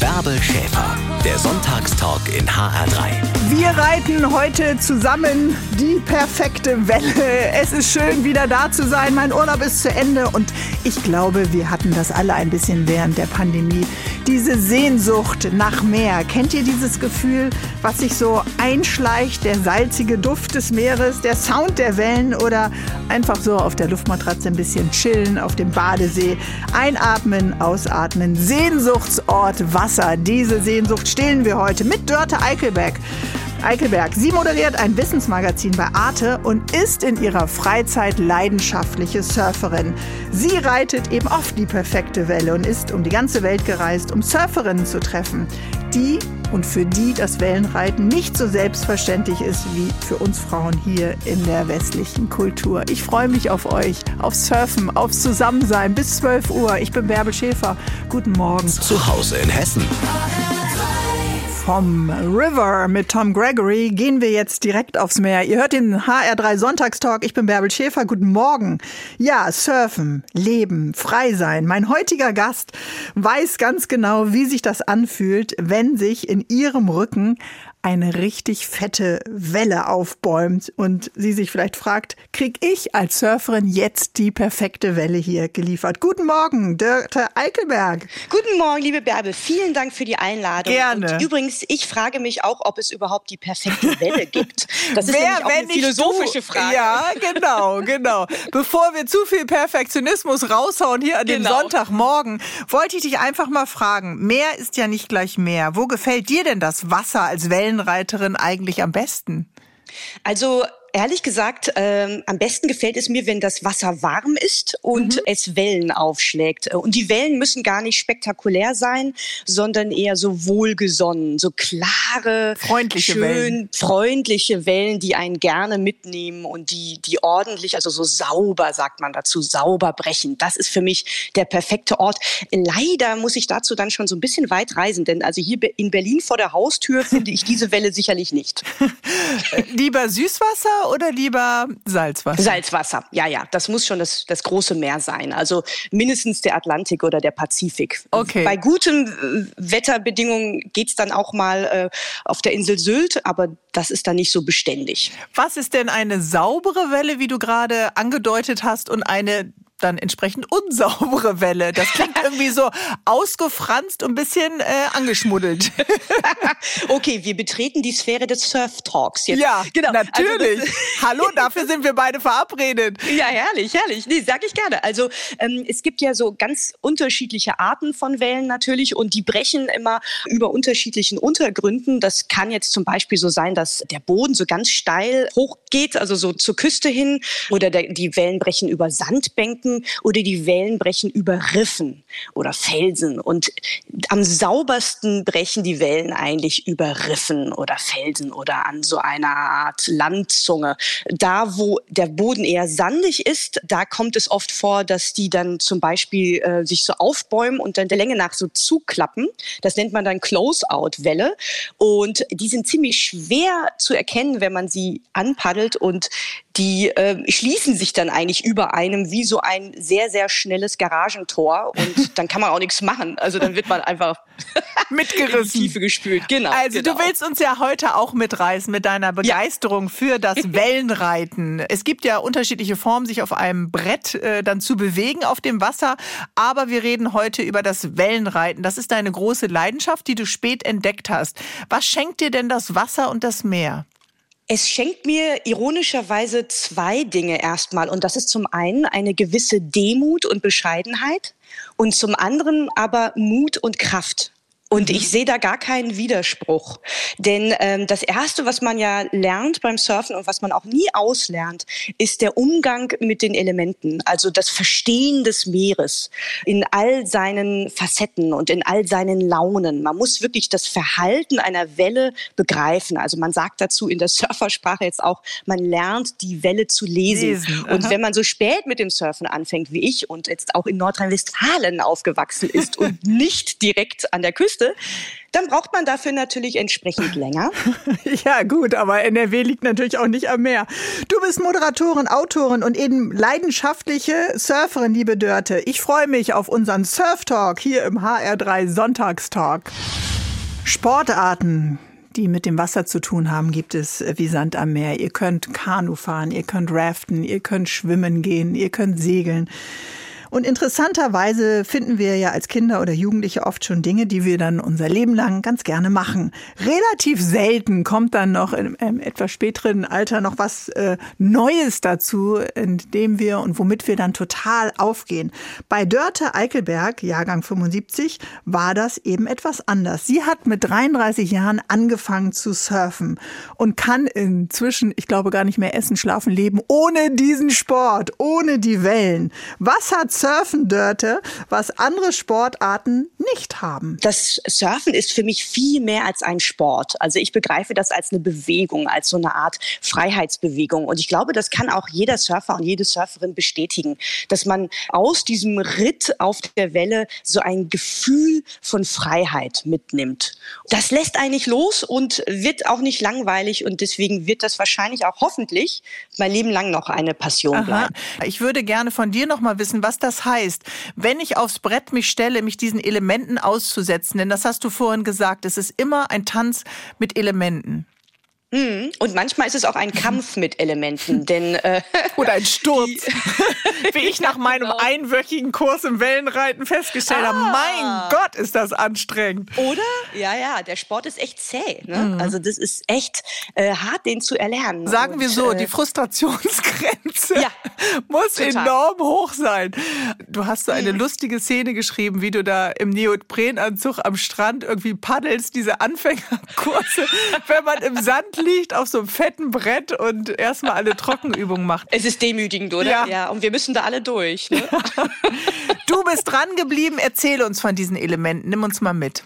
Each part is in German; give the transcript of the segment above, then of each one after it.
Bärbel Schäfer, der Sonntagstalk in HR3. Wir reiten heute zusammen die perfekte Welle. Es ist schön, wieder da zu sein. Mein Urlaub ist zu Ende und ich glaube, wir hatten das alle ein bisschen während der Pandemie. Diese Sehnsucht nach Meer. Kennt ihr dieses Gefühl, was sich so einschleicht? Der salzige Duft des Meeres, der Sound der Wellen oder einfach so auf der Luftmatratze ein bisschen chillen auf dem Badesee. Einatmen, ausatmen. Sehnsuchtsort Wasser. Diese Sehnsucht stillen wir heute mit Dörte Eichelberg. Eichelberg. Sie moderiert ein Wissensmagazin bei Arte und ist in ihrer Freizeit leidenschaftliche Surferin. Sie reitet eben oft die perfekte Welle und ist um die ganze Welt gereist, um Surferinnen zu treffen, die und für die das Wellenreiten nicht so selbstverständlich ist wie für uns Frauen hier in der westlichen Kultur. Ich freue mich auf euch, auf Surfen, aufs Zusammensein bis 12 Uhr. Ich bin Bärbel Schäfer. Guten Morgen. Zu Hause in Hessen. Vom River mit Tom Gregory gehen wir jetzt direkt aufs Meer. Ihr hört den HR3 Sonntagstalk. Ich bin Bärbel Schäfer. Guten Morgen. Ja, surfen, leben, frei sein. Mein heutiger Gast weiß ganz genau, wie sich das anfühlt, wenn sich in ihrem Rücken eine richtig fette Welle aufbäumt und sie sich vielleicht fragt, krieg ich als Surferin jetzt die perfekte Welle hier geliefert? Guten Morgen, Dörte Eickelberg. Guten Morgen, liebe Bärbel. Vielen Dank für die Einladung. Gerne. Und übrigens, ich frage mich auch, ob es überhaupt die perfekte Welle gibt. Das ist Wer, auch eine philosophische du? Frage. Ja, genau, genau. Bevor wir zu viel Perfektionismus raushauen hier an dem Genau. Sonntagmorgen, wollte ich dich einfach mal fragen. Meer ist ja nicht gleich Meer. Wo gefällt dir denn das Wasser als Wellenreiterin eigentlich am besten? Also ehrlich gesagt, ähm, am besten gefällt es mir, wenn das Wasser warm ist und Mhm. es Wellen aufschlägt. Und die Wellen müssen gar nicht spektakulär sein, sondern eher so wohlgesonnen, so klare, Freundliche schön Wellen. freundliche Wellen, die einen gerne mitnehmen und die, die ordentlich, also so sauber, sagt man dazu, sauber brechen. Das ist für mich der perfekte Ort. Leider muss ich dazu dann schon so ein bisschen weit reisen, denn also hier in Berlin vor der Haustür finde ich diese Welle sicherlich nicht. Lieber Süßwasser oder lieber Salzwasser? Salzwasser, ja, ja, das muss schon das, das große Meer sein. Also mindestens der Atlantik oder der Pazifik. Okay. Bei guten äh, Wetterbedingungen geht's dann auch mal äh, auf der Insel Sylt, aber das ist dann nicht so beständig. Was ist denn eine saubere Welle, wie du gerade angedeutet hast, und eine dann entsprechend unsaubere Welle? Das klingt irgendwie so ausgefranst und ein bisschen äh, angeschmuddelt. okay, wir betreten die Sphäre des Surf-Talks jetzt. Ja, genau. natürlich. Also Hallo, dafür sind wir beide verabredet. ja, herrlich, herrlich. Nee, sag ich gerne. Also ähm, es gibt ja so ganz unterschiedliche Arten von Wellen natürlich und die brechen immer über unterschiedlichen Untergründen. Das kann jetzt zum Beispiel so sein, dass der Boden so ganz steil hochgeht, also so zur Küste hin, oder der, die Wellen brechen über Sandbänken oder die Wellen brechen über Riffen oder Felsen. Und am saubersten brechen die Wellen eigentlich über Riffen oder Felsen oder an so einer Art Landzunge. Da, wo der Boden eher sandig ist, da kommt es oft vor, dass die dann zum Beispiel äh, sich so aufbäumen und dann der Länge nach so zuklappen. Das nennt man dann Close-out-Welle. Und die sind ziemlich schwer zu erkennen, wenn man sie anpaddelt und die äh, schließen sich dann eigentlich über einem wie so ein sehr, sehr schnelles Garagentor und dann kann man auch nichts machen. Also dann wird man einfach Mitgerissen. Tiefe gespült. Genau. Also genau. du willst uns ja heute auch mitreißen mit deiner Begeisterung für das Wellenreiten. Es gibt ja unterschiedliche Formen, sich auf einem Brett äh, dann zu bewegen auf dem Wasser. Aber wir reden heute über das Wellenreiten. Das ist deine große Leidenschaft, die du spät entdeckt hast. Was schenkt dir denn das Wasser und das Meer? Es schenkt mir ironischerweise zwei Dinge erstmal. Und das ist zum einen eine gewisse Demut und Bescheidenheit und zum anderen aber Mut und Kraft. Und ich sehe da gar keinen Widerspruch. Denn ähm, das Erste, was man ja lernt beim Surfen und was man auch nie auslernt, ist der Umgang mit den Elementen. Also das Verstehen des Meeres in all seinen Facetten und in all seinen Launen. Man muss wirklich das Verhalten einer Welle begreifen. Also man sagt dazu in der Surfersprache jetzt auch, man lernt die Welle zu lesen. Lesen, und wenn man so spät mit dem Surfen anfängt wie ich und jetzt auch in Nordrhein-Westfalen aufgewachsen ist und nicht direkt an der Küste, Küste, dann braucht man dafür natürlich entsprechend länger. ja, gut, aber NRW liegt natürlich auch nicht am Meer. Du bist Moderatorin, Autorin und eben leidenschaftliche Surferin, liebe Dörte. Ich freue mich auf unseren Surf-Talk hier im HR3 Sonntagstalk. Sportarten die mit dem Wasser zu tun haben, gibt es wie Sand am Meer. Ihr könnt Kanu fahren, ihr könnt raften, ihr könnt schwimmen gehen, ihr könnt segeln. Und interessanterweise finden wir ja als Kinder oder Jugendliche oft schon Dinge, die wir dann unser Leben lang ganz gerne machen. Relativ selten kommt dann noch im, im etwas späteren Alter noch was äh, Neues dazu, in dem wir und womit wir dann total aufgehen. Bei Dörte Eickelberg, Jahrgang 75, war das eben etwas anders. Sie hat mit 33 Jahren angefangen zu surfen und kann inzwischen, ich glaube, gar nicht mehr essen, schlafen, leben ohne diesen Sport, ohne die Wellen. Was hat Surfen, Dörte, was andere Sportarten nicht haben. Das Surfen ist für mich viel mehr als ein Sport. Also ich begreife das als eine Bewegung, als so eine Art Freiheitsbewegung. Und ich glaube, das kann auch jeder Surfer und jede Surferin bestätigen, dass man aus diesem Ritt auf der Welle so ein Gefühl von Freiheit mitnimmt. Das lässt eigentlich los und wird auch nicht langweilig und deswegen wird das wahrscheinlich auch hoffentlich mein Leben lang noch eine Passion Aha. bleiben. Ich würde gerne von dir noch mal wissen, was das das heißt, wenn ich aufs Brett mich stelle, mich diesen Elementen auszusetzen, denn das hast du vorhin gesagt, es ist immer ein Tanz mit Elementen. Mhm. Und manchmal ist es auch ein Kampf mit Elementen, denn äh, oder ein Sturz, wie ich nach meinem genau. einwöchigen Kurs im Wellenreiten festgestellt ah. habe. Mein Gott, ist das anstrengend. Oder? Ja, ja, der Sport ist echt zäh. Ne? Mhm. Also das ist echt äh, hart, den zu erlernen. Sagen Und, wir so, äh, die Frustrationsgrenze ja, muss total. enorm hoch sein. Du hast so eine mhm. lustige Szene geschrieben, wie du da im Neoprenanzug am Strand irgendwie paddelst, diese Anfängerkurse, wenn man im Sand liegt auf so einem fetten Brett und erstmal alle Trockenübungen macht. Es ist demütigend, oder? Ja. ja und wir müssen da alle durch. Ne? du bist dran geblieben. Erzähl uns von diesen Elementen. Nimm uns mal mit.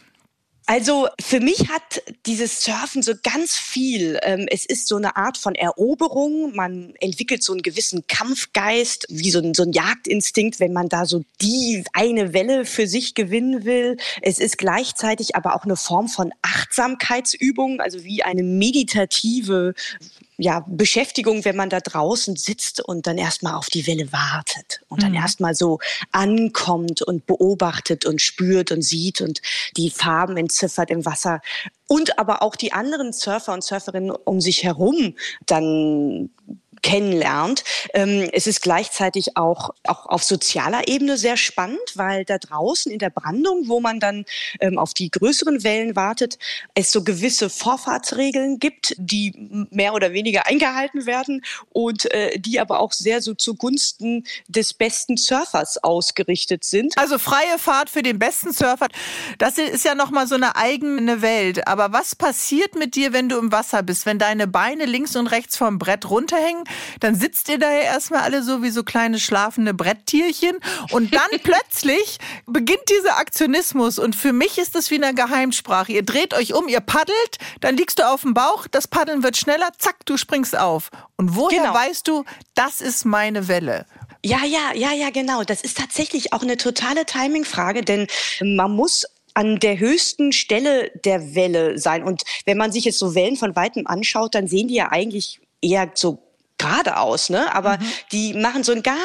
Also für mich hat dieses Surfen so ganz viel. Ähm, es ist so eine Art von Eroberung. Man entwickelt so einen gewissen Kampfgeist, wie so ein, so ein Jagdinstinkt, wenn man da so die eine Welle für sich gewinnen will. Es ist gleichzeitig aber auch eine Form von Achtsamkeitsübung, also wie eine meditative ja, Beschäftigung, wenn man da draußen sitzt und dann erstmal auf die Welle wartet und dann mhm. erstmal so ankommt und beobachtet und spürt und sieht und die Farben entziffert im Wasser und aber auch die anderen Surfer und Surferinnen um sich herum dann kennenlernt. Ähm, es ist gleichzeitig auch, auch auf sozialer Ebene sehr spannend, weil da draußen in der Brandung, wo man dann ähm, auf die größeren Wellen wartet, es so gewisse Vorfahrtsregeln gibt, die mehr oder weniger eingehalten werden und äh, die aber auch sehr so zugunsten des besten Surfers ausgerichtet sind. Also freie Fahrt für den besten Surfer, das ist ja nochmal so eine eigene Welt. Aber was passiert mit dir, wenn du im Wasser bist, wenn deine Beine links und rechts vom Brett runterhängen? Dann sitzt ihr da ja erstmal alle so wie so kleine schlafende Bretttierchen und dann plötzlich beginnt dieser Aktionismus und für mich ist das wie eine Geheimsprache. Ihr dreht euch um, ihr paddelt, dann liegst du auf dem Bauch, das Paddeln wird schneller, zack, du springst auf. Und woher genau. weißt du, das ist meine Welle? Ja, ja, ja, ja, genau. Das ist tatsächlich auch eine totale Timing-Frage, denn man muss an der höchsten Stelle der Welle sein. Und wenn man sich jetzt so Wellen von weitem anschaut, dann sehen die ja eigentlich eher so geradeaus, ne? Aber mhm. die machen so einen ganz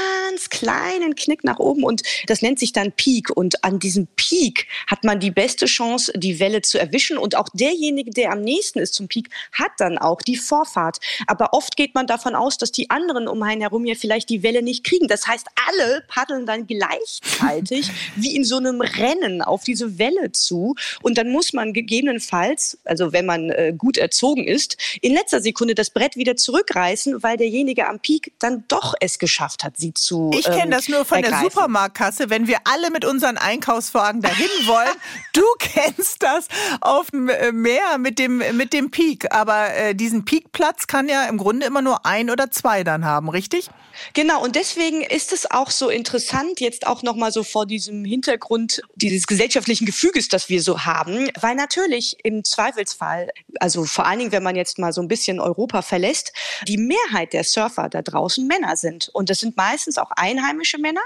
kleinen Knick nach oben und das nennt sich dann Peak. Und an diesem Peak hat man die beste Chance, die Welle zu erwischen. Und auch derjenige, der am nächsten ist zum Peak, hat dann auch die Vorfahrt. Aber oft geht man davon aus, dass die anderen um einen herum ja vielleicht die Welle nicht kriegen. Das heißt, alle paddeln dann gleichzeitig wie in so einem Rennen auf diese Welle zu. Und dann muss man gegebenenfalls, also wenn man äh, gut erzogen ist, in letzter Sekunde das Brett wieder zurückreißen, weil derjenige am Peak dann doch es geschafft hat, sie zu Ich kenne ähm, das nur von ergreifen. der Supermarktkasse, wenn wir alle mit unseren Einkaufswagen dahin wollen. du kennst das auf dem äh, Meer mit dem, mit dem Peak. Aber äh, diesen Peakplatz kann ja im Grunde immer nur ein oder zwei dann haben, richtig? Genau, und deswegen ist es auch so interessant, jetzt auch nochmal so vor diesem Hintergrund dieses gesellschaftlichen Gefüges, das wir so haben, weil natürlich im Zweifelsfall, also vor allen Dingen, wenn man jetzt mal so ein bisschen Europa verlässt, die Mehrheit der Surfer da draußen Männer sind. Und das sind meistens auch einheimische Männer.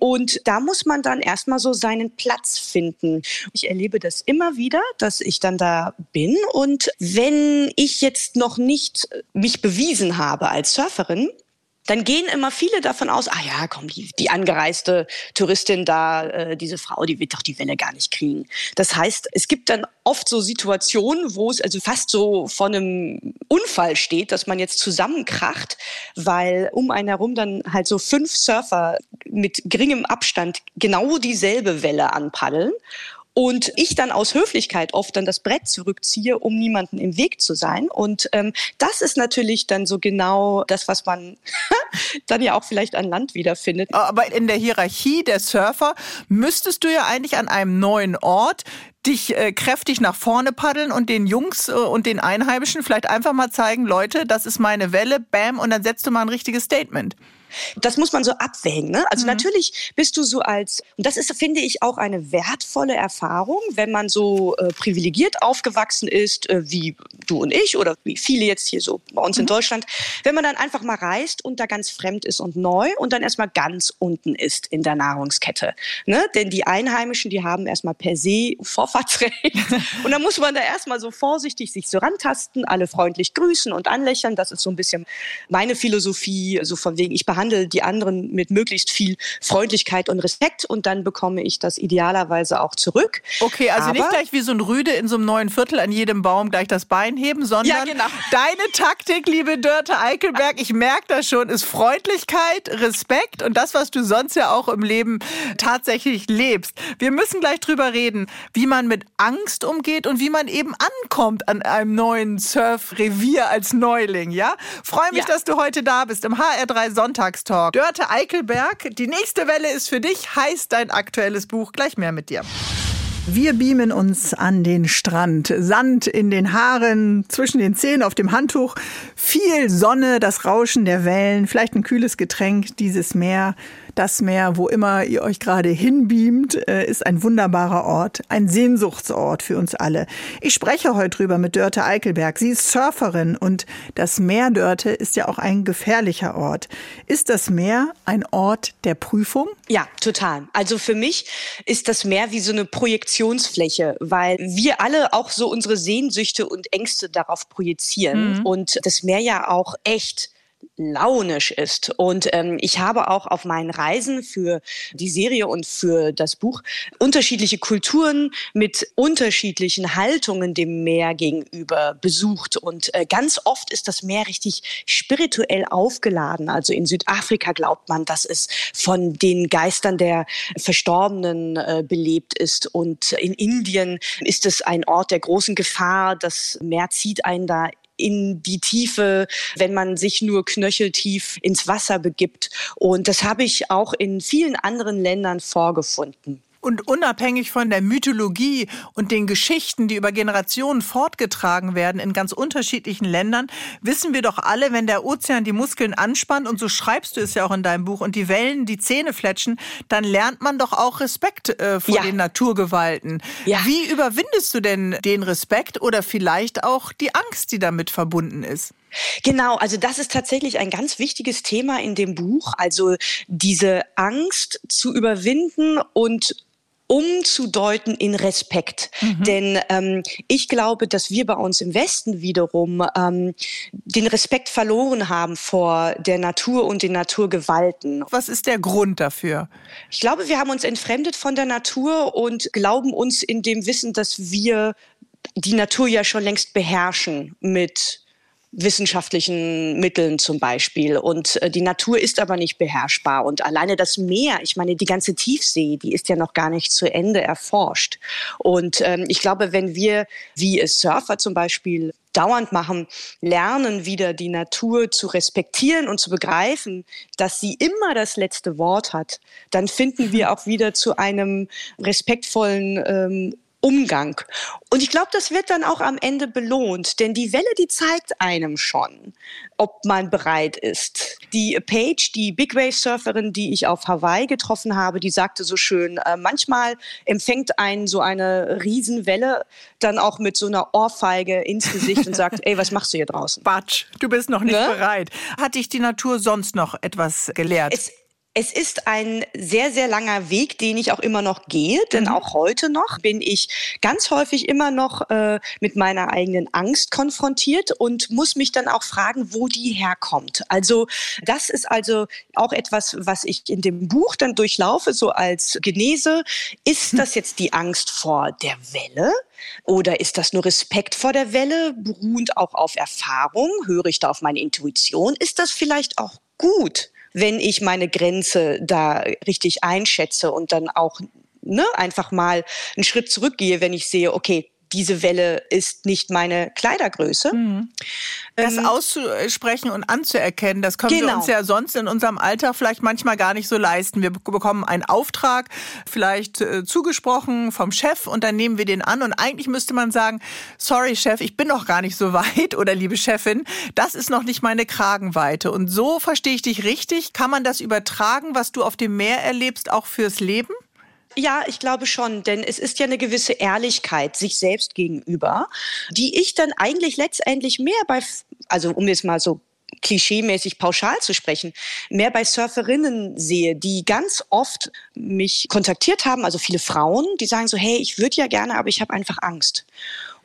Und da muss man dann erstmal so seinen Platz finden. Ich erlebe das immer wieder, dass ich dann da bin. Und wenn ich jetzt noch nicht mich bewiesen habe als Surferin, dann gehen immer viele davon aus, ah ja, komm, die, die angereiste Touristin da, äh, diese Frau, die wird doch die Welle gar nicht kriegen. Das heißt, es gibt dann oft so Situationen, wo es also fast so vor einem Unfall steht, dass man jetzt zusammenkracht, weil um einen herum dann halt so fünf Surfer mit geringem Abstand genau dieselbe Welle anpaddeln und ich dann aus Höflichkeit oft dann das Brett zurückziehe, um niemanden im Weg zu sein. Und ähm, das ist natürlich dann so genau das, was man dann ja auch vielleicht an Land wiederfindet. Aber in der Hierarchie der Surfer müsstest du ja eigentlich an einem neuen Ort dich äh, kräftig nach vorne paddeln und den Jungs äh, und den Einheimischen vielleicht einfach mal zeigen, Leute, das ist meine Welle, bam, und dann setzt du mal ein richtiges Statement. Das muss man so abwägen. Ne? Also mhm. natürlich bist du so als, und das ist, finde ich, auch eine wertvolle Erfahrung, wenn man so äh, privilegiert aufgewachsen ist, äh, wie du und ich oder wie viele jetzt hier so bei uns mhm. in Deutschland, wenn man dann einfach mal reist und da ganz fremd ist und neu und dann erstmal ganz unten ist in der Nahrungskette. Ne? Denn die Einheimischen, die haben erstmal per se Vorfahrtsrecht. und dann muss man da erstmal so vorsichtig sich so rantasten, alle freundlich grüßen und anlächeln. Das ist so ein bisschen meine Philosophie, so von wegen, ich behandle behandle die anderen mit möglichst viel Freundlichkeit und Respekt und dann bekomme ich das idealerweise auch zurück. Okay, also Aber nicht gleich wie so ein Rüde in so einem neuen Viertel an jedem Baum gleich das Bein heben, sondern ja, genau. deine Taktik, liebe Dörte Eichelberg, ich merke das schon, ist Freundlichkeit, Respekt und das, was du sonst ja auch im Leben tatsächlich lebst. Wir müssen gleich drüber reden, wie man mit Angst umgeht und wie man eben ankommt an einem neuen Surfrevier als Neuling, ja? Freue mich, ja. dass du heute da bist im HR3 Sonntag Sonntagstalk. Dörte Eichelberg, die nächste Welle ist für dich, heißt dein aktuelles Buch. Gleich mehr mit dir. Wir beamen uns an den Strand. Sand in den Haaren, zwischen den Zähnen auf dem Handtuch. Viel Sonne, das Rauschen der Wellen, vielleicht ein kühles Getränk, dieses Meer. Das Meer, wo immer ihr euch gerade hinbeamt, äh, ist ein wunderbarer Ort, ein Sehnsuchtsort für uns alle. Ich spreche heute drüber mit Dörte Eichelberg. Sie ist Surferin und das Meer Dörte ist ja auch ein gefährlicher Ort. Ist das Meer ein Ort der Prüfung? Ja, total. Also für mich ist das Meer wie so eine Projektionsfläche, weil wir alle auch so unsere Sehnsüchte und Ängste darauf projizieren mhm. und das Meer ja auch echt launisch ist. Und ähm, ich habe auch auf meinen Reisen für die Serie und für das Buch unterschiedliche Kulturen mit unterschiedlichen Haltungen dem Meer gegenüber besucht. Und äh, ganz oft ist das Meer richtig spirituell aufgeladen. Also in Südafrika glaubt man, dass es von den Geistern der Verstorbenen äh, belebt ist. Und in Indien ist es ein Ort der großen Gefahr. Das Meer zieht einen da in die Tiefe, wenn man sich nur knöcheltief ins Wasser begibt. Und das habe ich auch in vielen anderen Ländern vorgefunden. Und unabhängig von der Mythologie und den Geschichten, die über Generationen fortgetragen werden in ganz unterschiedlichen Ländern, wissen wir doch alle, wenn der Ozean die Muskeln anspannt, und so schreibst du es ja auch in deinem Buch, und die Wellen die Zähne fletschen, dann lernt man doch auch Respekt äh, vor ja. den Naturgewalten. Ja. Wie überwindest du denn den Respekt oder vielleicht auch die Angst, die damit verbunden ist? Genau, also das ist tatsächlich ein ganz wichtiges Thema in dem Buch. Also diese Angst zu überwinden und umzudeuten in Respekt. Mhm. Denn ähm, ich glaube, dass wir bei uns im Westen wiederum ähm, den Respekt verloren haben vor der Natur und den Naturgewalten. Was ist der Grund dafür? Ich glaube, wir haben uns entfremdet von der Natur und glauben uns in dem Wissen, dass wir die Natur ja schon längst beherrschen mit wissenschaftlichen Mitteln zum Beispiel. Und äh, die Natur ist aber nicht beherrschbar. Und alleine das Meer, ich meine, die ganze Tiefsee, die ist ja noch gar nicht zu Ende erforscht. Und ähm, ich glaube, wenn wir, wie es Surfer zum Beispiel dauernd machen, lernen wieder die Natur zu respektieren und zu begreifen, dass sie immer das letzte Wort hat, dann finden wir auch wieder zu einem respektvollen ähm, Umgang. Und ich glaube, das wird dann auch am Ende belohnt, denn die Welle, die zeigt einem schon, ob man bereit ist. Die Paige, die Big Wave Surferin, die ich auf Hawaii getroffen habe, die sagte so schön, äh, manchmal empfängt einen so eine Riesenwelle dann auch mit so einer Ohrfeige ins Gesicht und sagt, ey, was machst du hier draußen? Batsch, du bist noch nicht ne? bereit. Hat dich die Natur sonst noch etwas gelehrt? Es Es ist ein sehr, sehr langer Weg, den ich auch immer noch gehe, denn mhm. auch heute noch bin ich ganz häufig immer noch äh, mit meiner eigenen Angst konfrontiert und muss mich dann auch fragen, wo die herkommt. Also das ist also auch etwas, was ich in dem Buch dann durchlaufe, so als Genese. Ist hm. das jetzt die Angst vor der Welle? Oder ist das nur Respekt vor der Welle, beruhend auch auf Erfahrung? Höre ich da auf meine Intuition? Ist das vielleicht auch gut? Wenn ich meine Grenze da richtig einschätze und dann auch ne, einfach mal einen Schritt zurückgehe, wenn ich sehe, okay, diese Welle ist nicht meine Kleidergröße. Mhm. Das ähm, auszusprechen und anzuerkennen, das können genau. wir uns ja sonst in unserem Alltag vielleicht manchmal gar nicht so leisten. Wir bekommen einen Auftrag, vielleicht äh, zugesprochen vom Chef und dann nehmen wir den an und eigentlich müsste man sagen, sorry Chef, ich bin noch gar nicht so weit oder liebe Chefin, das ist noch nicht meine Kragenweite. Und so verstehe ich dich richtig. Kann man das übertragen, was du auf dem Meer erlebst, auch fürs Leben? Ja, ich glaube schon, denn es ist ja eine gewisse Ehrlichkeit sich selbst gegenüber, die ich dann eigentlich letztendlich mehr bei, also um jetzt mal so klischeemäßig pauschal zu sprechen, mehr bei Surferinnen sehe, die ganz oft mich kontaktiert haben, also viele Frauen, die sagen so, hey, ich würde ja gerne, aber ich habe einfach Angst.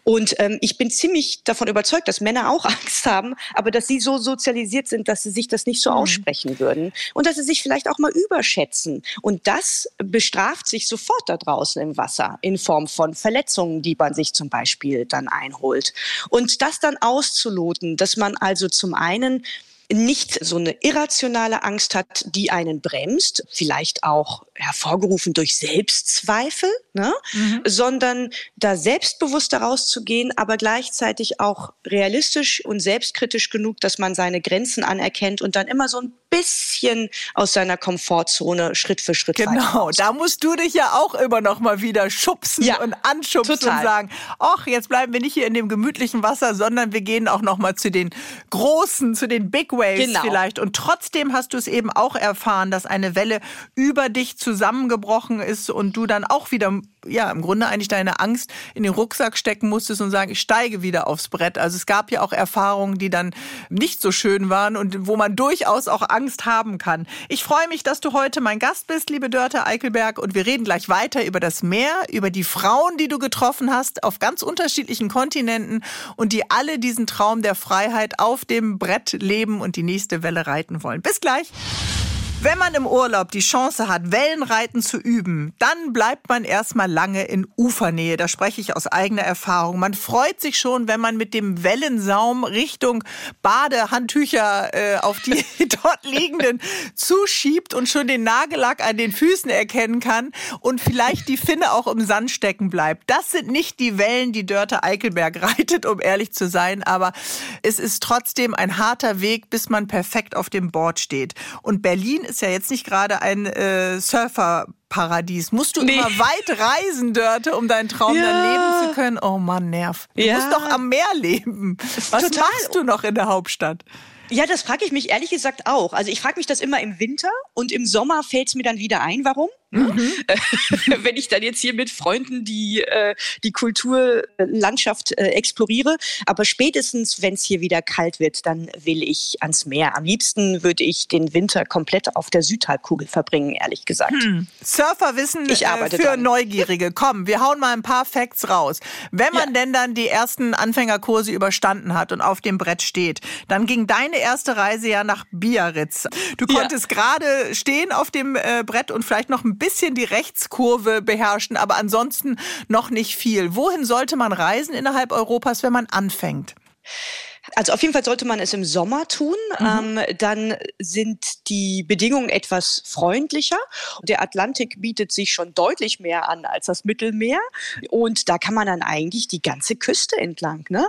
Und ähm, ich bin ziemlich davon überzeugt, dass Männer auch Angst haben, aber dass sie so sozialisiert sind, dass sie sich das nicht so mhm. aussprechen würden und dass sie sich vielleicht auch mal überschätzen. Und das bestraft sich sofort da draußen im Wasser in Form von Verletzungen, die man sich zum Beispiel dann einholt. Und das dann auszuloten, dass man also zum einen nicht so eine irrationale Angst hat, die einen bremst, vielleicht auch hervorgerufen durch Selbstzweifel, ne? Mhm. sondern da selbstbewusst daraus zu gehen, aber gleichzeitig auch realistisch und selbstkritisch genug, dass man seine Grenzen anerkennt und dann immer so ein bisschen aus seiner Komfortzone Schritt für Schritt Genau, da musst du dich ja auch immer noch mal wieder schubsen ja, und anschubsen total. und sagen, ach, jetzt bleiben wir nicht hier in dem gemütlichen Wasser, sondern wir gehen auch noch mal zu den großen, zu den Big Waves genau. vielleicht. Und trotzdem hast du es eben auch erfahren, dass eine Welle über dich zusammengebrochen ist und du dann auch wieder ja, im Grunde eigentlich deine Angst in den Rucksack stecken musstest und sagen, ich steige wieder aufs Brett. Also es gab ja auch Erfahrungen, die dann nicht so schön waren und wo man durchaus auch Angst haben kann. Ich freue mich, dass du heute mein Gast bist, liebe Dörte Eichelberg, und wir reden gleich weiter über das Meer, über die Frauen, die du getroffen hast auf ganz unterschiedlichen Kontinenten und die alle diesen Traum der Freiheit auf dem Brett leben und die nächste Welle reiten wollen. Bis gleich. Wenn man im Urlaub die Chance hat, Wellenreiten zu üben, dann bleibt man erstmal lange in Ufernähe. Da spreche ich aus eigener Erfahrung. Man freut sich schon, wenn man mit dem Wellensaum Richtung Badehandtücher äh, auf die dort liegenden zuschiebt und schon den Nagellack an den Füßen erkennen kann und vielleicht die Finne auch im Sand stecken bleibt. Das sind nicht die Wellen, die Dörte Eichelberg reitet, um ehrlich zu sein, aber es ist trotzdem ein harter Weg, bis man perfekt auf dem Board steht. Und Berlin ist ja jetzt nicht gerade ein äh, Surferparadies. Musst du nee. immer weit reisen, Dörte, um deinen Traum ja. dann leben zu können? Oh Mann, nerv. Du ja. musst doch am Meer leben. Was Total. machst du noch in der Hauptstadt? Ja, das frage ich mich ehrlich gesagt auch. Also ich frage mich das immer im Winter und im Sommer fällt es mir dann wieder ein, warum. Mhm. Wenn ich dann jetzt hier mit Freunden die, äh, die Kulturlandschaft äh, exploriere. Aber spätestens, wenn es hier wieder kalt wird, dann will ich ans Meer. Am liebsten würde ich den Winter komplett auf der Südhalbkugel verbringen, ehrlich gesagt. Hm. Surferwissen äh, für dran. Neugierige. Komm, wir hauen mal ein paar Facts raus. Wenn man ja. denn dann die ersten Anfängerkurse überstanden hat und auf dem Brett steht, dann ging deine erste Reise ja nach Biarritz. Du konntest ja. gerade stehen auf dem Brett und vielleicht noch ein bisschen die Rechtskurve beherrschen, aber ansonsten noch nicht viel. Wohin sollte man reisen innerhalb Europas, wenn man anfängt? Also auf jeden Fall sollte man es im Sommer tun. Mhm. Ähm, dann sind die Bedingungen etwas freundlicher. Der Atlantik bietet sich schon deutlich mehr an als das Mittelmeer. Und da kann man dann eigentlich die ganze Küste entlang. Ne?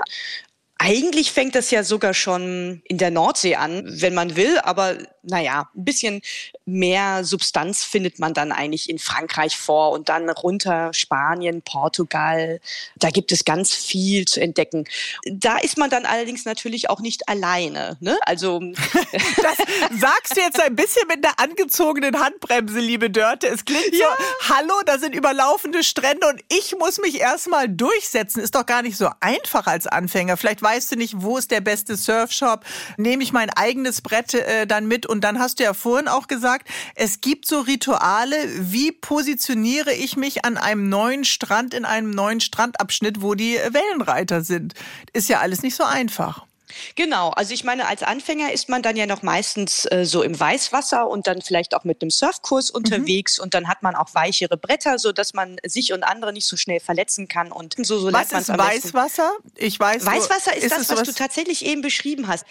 Eigentlich fängt das ja sogar schon in der Nordsee an, wenn man will, aber naja, ein bisschen mehr Substanz findet man dann eigentlich in Frankreich vor und dann runter Spanien, Portugal. Da gibt es ganz viel zu entdecken. Da ist man dann allerdings natürlich auch nicht alleine. Ne? Also das sagst du jetzt ein bisschen mit einer angezogenen Handbremse, liebe Dörte. Es klingt ja. so, hallo, da sind überlaufende Strände und ich muss mich erstmal durchsetzen. Ist doch gar nicht so einfach als Anfänger. Vielleicht war weißt du nicht, wo ist der beste Surfshop, nehme ich mein eigenes Brett äh, dann mit und dann hast du ja vorhin auch gesagt, es gibt so Rituale, wie positioniere ich mich an einem neuen Strand in einem neuen Strandabschnitt, wo die Wellenreiter sind. Ist ja alles nicht so einfach. Genau, also ich meine, als Anfänger ist man dann ja noch meistens äh, so im Weißwasser und dann vielleicht auch mit einem Surfkurs mhm. unterwegs mhm. und dann hat man auch weichere Bretter, so dass man sich und andere nicht so schnell verletzen kann und so, so Was ist Weißwasser? Ich weiß. Weißwasser ist, ist das, was, du tatsächlich eben beschrieben hast.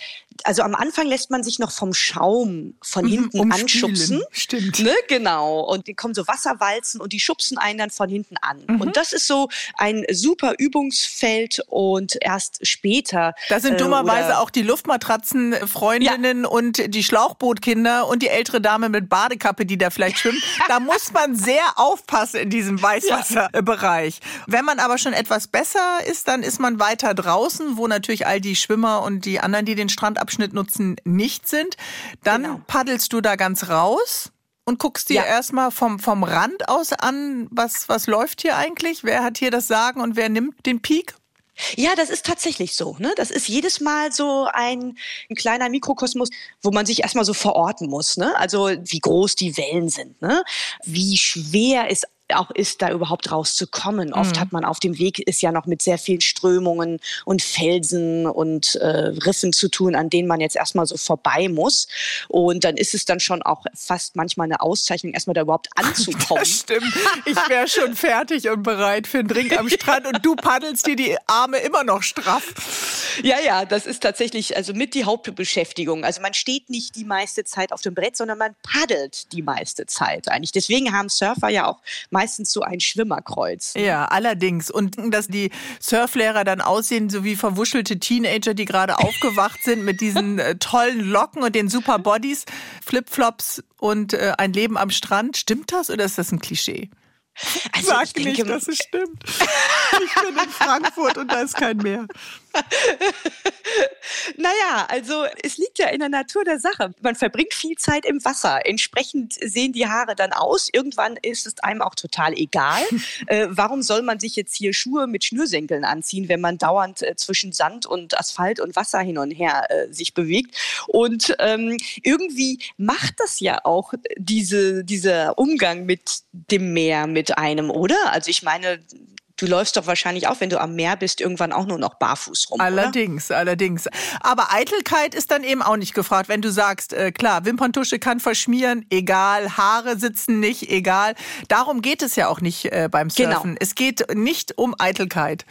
Also am Anfang lässt man sich noch vom Schaum von mhm, hinten mhm, anschubsen. Stimmt. Ne? Genau. Und dann kommen so Wasserwalzen und die schubsen einen dann von hinten an. Mhm. Und das ist so ein super Übungsfeld und erst später. Da sind dummerweise dummerweise auch die Luftmatratzenfreundinnen ja. und die Schlauchbootkinder und die ältere Dame mit Badekappe, die da vielleicht schwimmt. da muss man sehr aufpassen in diesem Weißwasserbereich. Ja. Wenn man aber schon etwas besser ist, dann ist man weiter draußen, wo natürlich all die Schwimmer und die anderen, die den Strandabschnitt nutzen, nicht sind. Dann genau. paddelst du da ganz raus und guckst dir ja. erstmal vom, vom Rand aus an, was, was läuft hier eigentlich? Wer hat hier das Sagen und wer nimmt den Peak? Ja, das ist tatsächlich so. Ne? Das ist jedes Mal so ein, ein kleiner Mikrokosmos, wo man sich erstmal so verorten muss. Ne? Also wie groß die Wellen sind, ne? wie schwer es auch ist, da überhaupt rauszukommen. Mhm. Oft hat man auf dem Weg ist ja noch mit sehr vielen Strömungen und Felsen und äh, Riffen zu tun, an denen man jetzt erstmal so vorbei muss. Und dann ist es dann schon auch fast manchmal eine Auszeichnung, erstmal da überhaupt anzukommen. Das stimmt. Ich wäre schon fertig und bereit für einen Drink am Strand und du paddelst dir die Arme immer noch straff. Ja, ja, das ist tatsächlich also mit die Hauptbeschäftigung. Also man steht nicht die meiste Zeit auf dem Brett, sondern man paddelt die meiste Zeit eigentlich. Deswegen haben Surfer ja auch meistens so ein Schwimmerkreuz. Ja, allerdings. Und dass die Surflehrer dann aussehen, so wie verwuschelte Teenager, die gerade aufgewacht sind mit diesen äh, tollen Locken und den super Bodies, Flipflops und äh, ein Leben am Strand. Stimmt das oder ist das ein Klischee? Also Sag ich denke, nicht, dass es stimmt. Ich bin in Frankfurt und da ist kein Meer. naja, also es liegt ja in der Natur der Sache. Man verbringt viel Zeit im Wasser. Entsprechend sehen die Haare dann aus. Irgendwann ist es einem auch total egal. äh, warum soll man sich jetzt hier Schuhe mit Schnürsenkeln anziehen, wenn man dauernd äh, zwischen Sand und Asphalt und Wasser hin und her äh, sich bewegt? Und ähm, irgendwie macht das ja auch diese, dieser Umgang mit dem Meer mit einem, oder? Also ich meine, Du läufst doch wahrscheinlich auch, wenn du am Meer bist, irgendwann auch nur noch barfuß rum. Allerdings, oder? allerdings. Aber Eitelkeit ist dann eben auch nicht gefragt, wenn du sagst, äh, klar, Wimperntusche kann verschmieren, egal, Haare sitzen nicht, egal. Darum geht es ja auch nicht äh, beim genau. Surfen. Genau. Es geht nicht um Eitelkeit.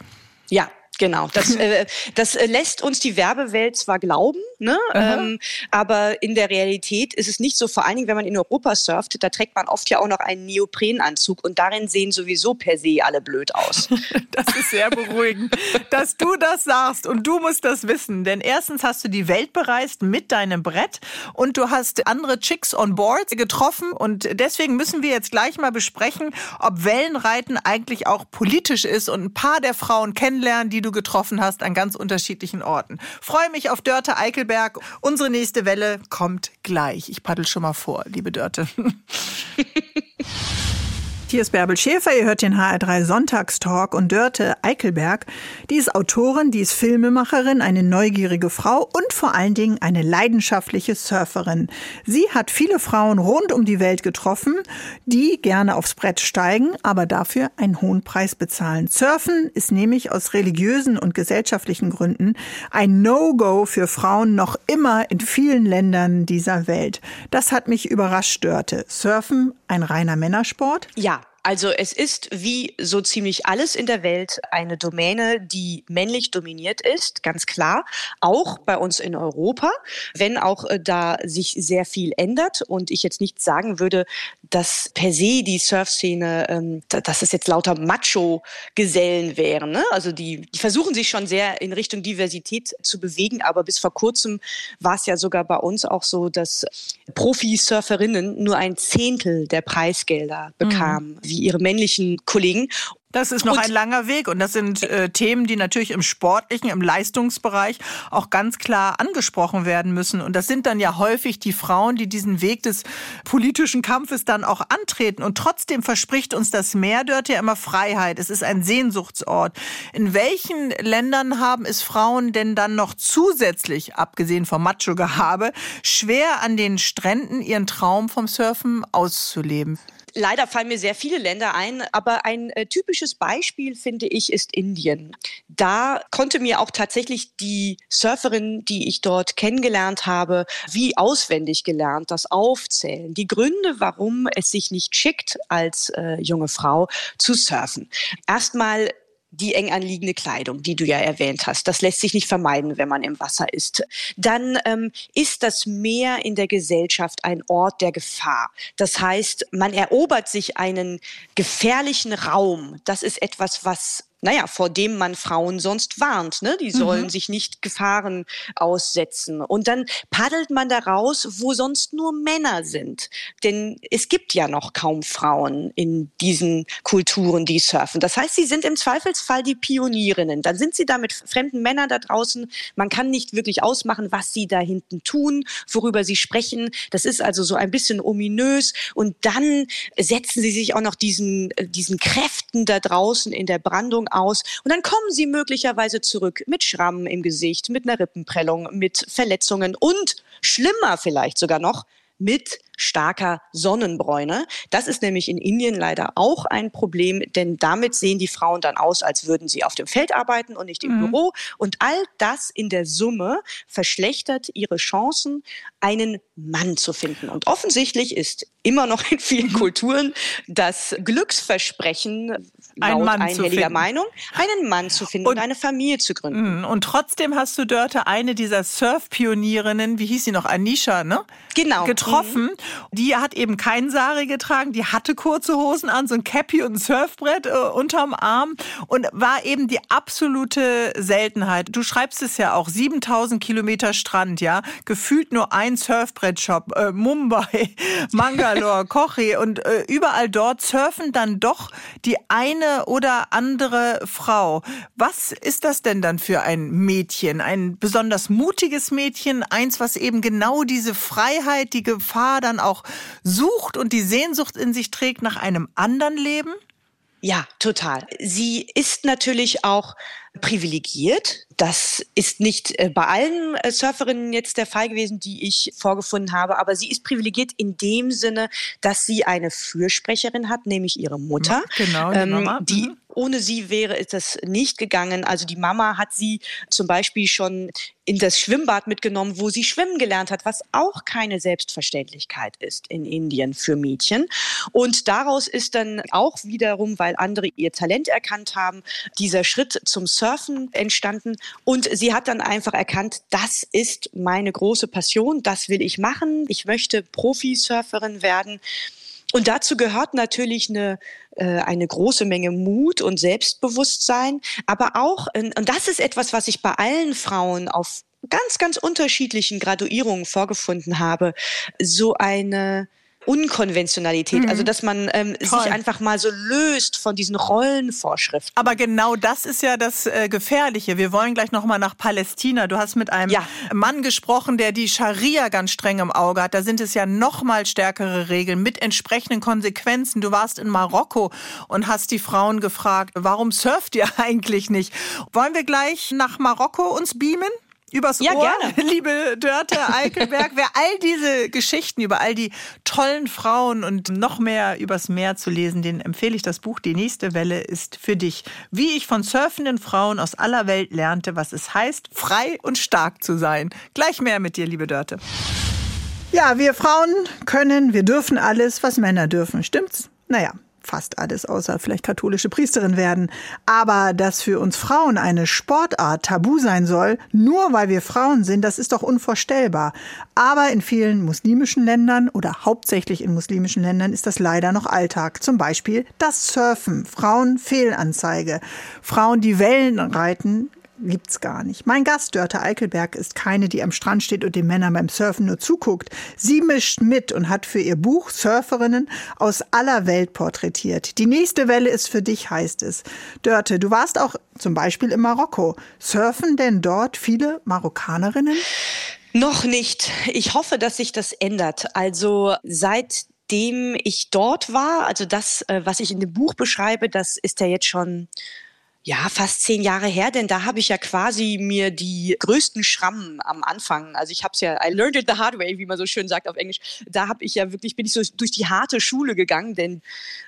Ja, Genau, das, äh, das äh, lässt uns die Werbewelt zwar glauben, ne? Ähm, aber in der Realität ist es nicht so. Vor allen Dingen, wenn man in Europa surft, da trägt man oft ja auch noch einen Neoprenanzug und darin sehen sowieso per se alle blöd aus. das ist sehr beruhigend, dass du das sagst und du musst das wissen. Denn erstens hast du die Welt bereist mit deinem Brett und du hast andere Chicks on board getroffen und deswegen müssen wir jetzt gleich mal besprechen, ob Wellenreiten eigentlich auch politisch ist und ein paar der Frauen kennenlernen, die du getroffen hast an ganz unterschiedlichen Orten. Freue mich auf Dörte Eichelberg. Unsere nächste Welle kommt gleich. Ich paddel schon mal vor, liebe Dörte. Hier ist Bärbel Schäfer, ihr hört den HR3 Sonntagstalk und Dörte Eichelberg. Die ist Autorin, die ist Filmemacherin, eine neugierige Frau und vor allen Dingen eine leidenschaftliche Surferin. Sie hat viele Frauen rund um die Welt getroffen, die gerne aufs Brett steigen, aber dafür einen hohen Preis bezahlen. Surfen ist nämlich aus religiösen und gesellschaftlichen Gründen ein No-Go für Frauen noch immer in vielen Ländern dieser Welt. Das hat mich überrascht, Dörte. Surfen ein reiner Männersport? Ja, also es ist wie so ziemlich alles in der Welt eine Domäne, die männlich dominiert ist, ganz klar. Auch bei uns in Europa, wenn auch äh, da sich sehr viel ändert und ich jetzt nicht sagen würde, dass per se die Surfszene, ähm, dass es jetzt lauter Macho-Gesellen wären. Ne? Also die, die versuchen sich schon sehr in Richtung Diversität zu bewegen, aber bis vor kurzem war es ja sogar bei uns auch so, dass Profi-Surferinnen nur ein Zehntel der Preisgelder bekamen. Mhm wie ihre männlichen Kollegen. Das ist noch und ein langer Weg und das sind äh, Themen, die natürlich im sportlichen, im Leistungsbereich auch ganz klar angesprochen werden müssen. Und das sind dann ja häufig die Frauen, die diesen Weg des politischen Kampfes dann auch antreten. Und trotzdem verspricht uns das Meer dort ja immer Freiheit. Es ist ein Sehnsuchtsort. In welchen Ländern haben es Frauen denn dann noch zusätzlich, abgesehen vom Macho-Gehabe, schwer an den Stränden ihren Traum vom Surfen auszuleben? Leider fallen mir sehr viele Länder ein, aber ein äh, typisches Beispiel, finde ich, ist Indien. Da konnte mir auch tatsächlich die Surferin, die ich dort kennengelernt habe, wie auswendig gelernt, das Aufzählen, die Gründe, warum es sich nicht schickt, als äh, junge Frau zu surfen. Erstmal die eng anliegende Kleidung, die du ja erwähnt hast. Das lässt sich nicht vermeiden, wenn man im Wasser ist. Dann ähm, ist das Meer in der Gesellschaft ein Ort der Gefahr. Das heißt, man erobert sich einen gefährlichen Raum. Das ist etwas, was naja, vor dem man Frauen sonst warnt. Ne? Die sollen mhm. sich nicht Gefahren aussetzen. Und dann paddelt man da raus, wo sonst nur Männer sind. Denn es gibt ja noch kaum Frauen in diesen Kulturen, die surfen. Das heißt, sie sind im Zweifelsfall die Pionierinnen. Dann sind sie da mit fremden Männern da draußen. Man kann nicht wirklich ausmachen, was sie da hinten tun, worüber sie sprechen. Das ist also so ein bisschen ominös. Und dann setzen sie sich auch noch diesen, diesen Kräften da draußen in der Brandung aus. Und dann kommen sie möglicherweise zurück mit Schrammen im Gesicht, mit einer Rippenprellung, mit Verletzungen und schlimmer vielleicht sogar noch mit starker Sonnenbräune. Das ist nämlich in Indien leider auch ein Problem, denn damit sehen die Frauen dann aus, als würden sie auf dem Feld arbeiten und nicht im mhm. Büro. Und all das in der Summe verschlechtert ihre Chancen, einen Mann zu finden. Und offensichtlich ist immer noch in vielen Kulturen das Glücksversprechen laut einhelliger Meinung, einen Mann zu finden und, und, eine Familie zu gründen. Mhm. Und trotzdem hast du Dörte eine dieser Surf-Pionierinnen, wie hieß sie noch, Anisha, ne? Genau. Getroffen. Mhm. Die hat eben kein Sari getragen, die hatte kurze Hosen an, so ein Cappy und ein Surfbrett äh, unterm Arm und war eben die absolute Seltenheit. Du schreibst es ja auch, 7000 Kilometer Strand, ja, gefühlt nur ein Surfbrettshop, äh, Mumbai, Mangalore, Kochi und äh, überall dort surfen dann doch die eine oder andere Frau. Was ist das denn dann für ein Mädchen? Ein besonders mutiges Mädchen, eins, was eben genau diese Freiheit, die Gefahr dann auch sucht und die Sehnsucht in sich trägt nach einem anderen Leben? Ja, total. Sie ist natürlich auch privilegiert. Das ist nicht äh, bei allen äh, Surferinnen jetzt der Fall gewesen, die ich vorgefunden habe, aber sie ist privilegiert in dem Sinne, dass sie eine Fürsprecherin hat, nämlich ihre Mutter, genau, die, ähm, Mama. die mhm. ohne sie wäre das nicht gegangen. Also die Mama hat sie zum Beispiel schon in das Schwimmbad mitgenommen, wo sie schwimmen gelernt hat, was auch keine Selbstverständlichkeit ist in Indien für Mädchen. Und daraus ist dann auch wiederum, weil andere ihr Talent erkannt haben, dieser Schritt zum Surfen entstanden. Und sie hat dann einfach erkannt, das ist meine große Passion, das will ich machen. Ich möchte Profisurferin werden. Und dazu gehört natürlich eine, äh, eine große Menge Mut und Selbstbewusstsein, aber auch, und das ist etwas, was ich bei allen Frauen auf ganz, ganz unterschiedlichen Graduierungen vorgefunden habe, so eine Unkonventionalität, also mhm. also dass man ähm, sich einfach mal so löst von diesen Rollenvorschriften. Aber genau das ist ja das äh, Gefährliche. Wir wollen gleich noch mal nach Palästina. Du hast mit einem ja. Mann gesprochen, der die Scharia ganz streng im Auge hat. Da sind es ja noch mal stärkere Regeln mit entsprechenden Konsequenzen. Du warst in Marokko und hast die Frauen gefragt, warum surft ihr eigentlich nicht? Wollen wir gleich nach Marokko uns beamen? Übers ja, Ohr, gerne. liebe Dörte Eickelberg. Wer all diese Geschichten über all die tollen Frauen und noch mehr übers Meer zu lesen, den empfehle ich das Buch Die nächste Welle ist für dich. Wie ich von surfenden Frauen aus aller Welt lernte, was es heißt, frei und stark zu sein. Gleich mehr mit dir, liebe Dörte. Ja, wir Frauen können, wir dürfen alles, was Männer dürfen. Stimmt's? Naja, fast alles außer vielleicht katholische Priesterin werden. Aber dass für uns Frauen eine Sportart tabu sein soll, nur weil wir Frauen sind, das ist doch unvorstellbar. Aber in vielen muslimischen Ländern oder hauptsächlich in muslimischen Ländern ist das leider noch Alltag. Zum Beispiel das Surfen, Frauen Fehlanzeige, Frauen, die Wellen reiten, gibt's gar nicht. Mein Gast, Dörte Eickelberg, ist keine, die am Strand steht und den Männern beim Surfen nur zuguckt. Sie mischt mit und hat für ihr Buch Surferinnen aus aller Welt porträtiert. Die nächste Welle ist für dich, heißt es. Dörte, du warst auch zum Beispiel in Marokko. Surfen denn dort viele Marokkanerinnen? Noch nicht. Ich hoffe, dass sich das ändert. Also seit ich dort war, also das, äh, was ich in dem Buch beschreibe, das ist ja jetzt schon ja, fast zehn Jahre her, denn da habe ich ja quasi mir die größten Schrammen am Anfang, also ich habe es ja, I learned it the hard way, wie man so schön sagt auf Englisch, da habe ich ja wirklich, bin ich so durch die harte Schule gegangen, denn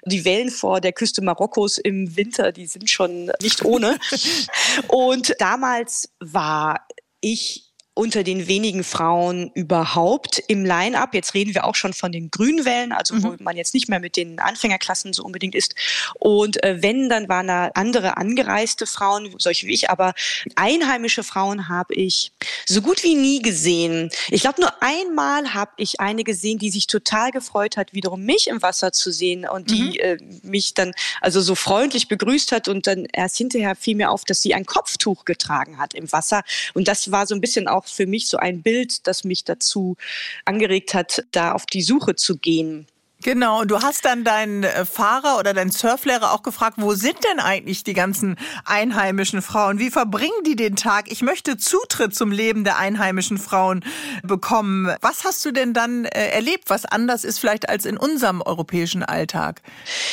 die Wellen vor der Küste Marokkos im Winter, die sind schon nicht ohne. Und damals war ich unter den wenigen Frauen überhaupt im Line-up. Jetzt reden wir auch schon von den Grünwellen, also mhm. wo man jetzt nicht mehr mit den Anfängerklassen so unbedingt ist. Und äh, wenn, dann waren da andere angereiste Frauen, solche wie ich, aber einheimische Frauen habe ich so gut wie nie gesehen. Ich glaube, nur einmal habe ich eine gesehen, die sich total gefreut hat, wiederum mich im Wasser zu sehen und die mhm. äh, mich dann also so freundlich begrüßt hat und dann erst hinterher fiel mir auf, dass sie ein Kopftuch getragen hat im Wasser. Und das war so ein bisschen auch auch für mich so ein Bild, das mich dazu angeregt hat, da auf die Suche zu gehen. Genau, und du hast dann deinen äh, Fahrer oder deinen Surflehrer auch gefragt, wo sind denn eigentlich die ganzen einheimischen Frauen? Wie verbringen die den Tag? Ich möchte Zutritt zum Leben der einheimischen Frauen bekommen. Was hast du denn dann äh, erlebt, was anders ist vielleicht als in unserem europäischen Alltag?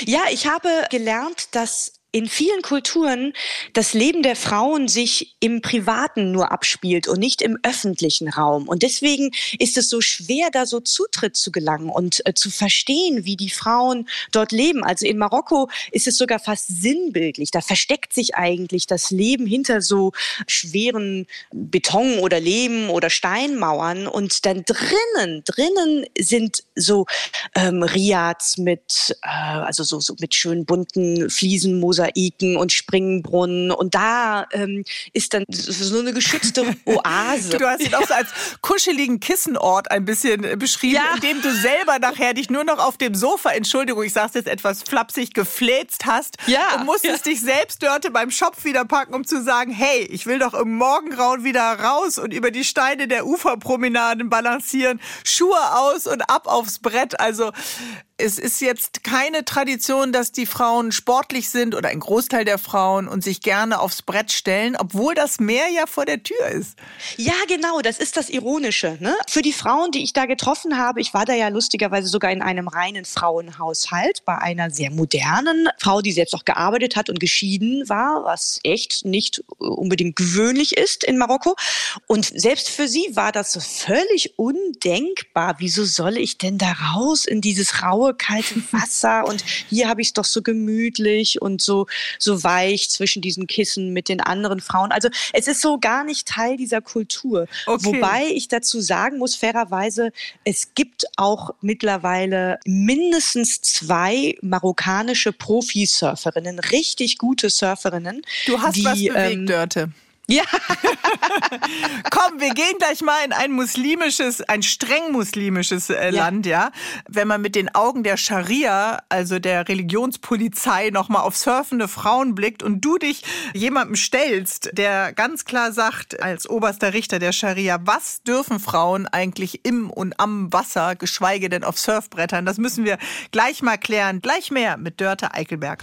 Ja, ich habe gelernt, dass in vielen Kulturen das Leben der Frauen sich im Privaten nur abspielt und nicht im öffentlichen Raum. Und deswegen ist es so schwer, da so Zutritt zu gelangen und äh, zu verstehen, wie die Frauen dort leben. Also in Marokko ist es sogar fast sinnbildlich. Da versteckt sich eigentlich das Leben hinter so schweren Beton- oder Lehm- oder Steinmauern. Und dann drinnen, drinnen sind so ähm, Riads mit, äh, also so, so mit schönen bunten Fliesenmosaiken Mosaiken und Springbrunnen. Und da ähm, ist dann so eine geschützte Oase. Du hast ihn auch so als kuscheligen Kissenort ein bisschen äh, beschrieben, ja. in dem du selber nachher dich nur noch auf dem Sofa, Entschuldigung, ich sag's jetzt etwas flapsig, gefläzt hast ja. und musstest ja. dich selbst dort beim Schopf wieder packen, um zu sagen, hey, ich will doch im Morgengrauen wieder raus und über die Steine der Uferpromenaden balancieren, Schuhe aus und ab aufs Brett. Also es ist jetzt keine Tradition, dass die Frauen sportlich sind oder ein Großteil der Frauen und sich gerne aufs Brett stellen, obwohl das Meer ja vor der Tür ist. Ja, genau, das ist das Ironische. Ne? Für die Frauen, die ich da getroffen habe, ich war da ja lustigerweise sogar in einem reinen Frauenhaushalt bei einer sehr modernen Frau, die selbst auch gearbeitet hat und geschieden war, was echt nicht unbedingt gewöhnlich ist in Marokko. Und selbst für sie war das völlig undenkbar. Wieso soll ich denn da raus in dieses raue kalte Wasser und hier habe ich es doch so gemütlich und so, so weich zwischen diesen Kissen mit den anderen Frauen. Also es ist so gar nicht Teil dieser Kultur. Okay. Wobei ich dazu sagen muss, fairerweise, es gibt auch mittlerweile mindestens zwei marokkanische Profisurferinnen, richtig gute Surferinnen. Du hast die, was bewegt, ähm, Dörte. Ja. Komm, wir gehen gleich mal in ein muslimisches, ein streng muslimisches äh, ja. Land, ja. Wenn man mit den Augen der Scharia, also der Religionspolizei, nochmal auf surfende Frauen blickt und du dich jemandem stellst, der ganz klar sagt, als oberster Richter der Scharia, was dürfen Frauen eigentlich im und am Wasser, geschweige denn auf Surfbrettern? Das müssen wir gleich mal klären. Gleich mehr mit Dörte Eichelberg.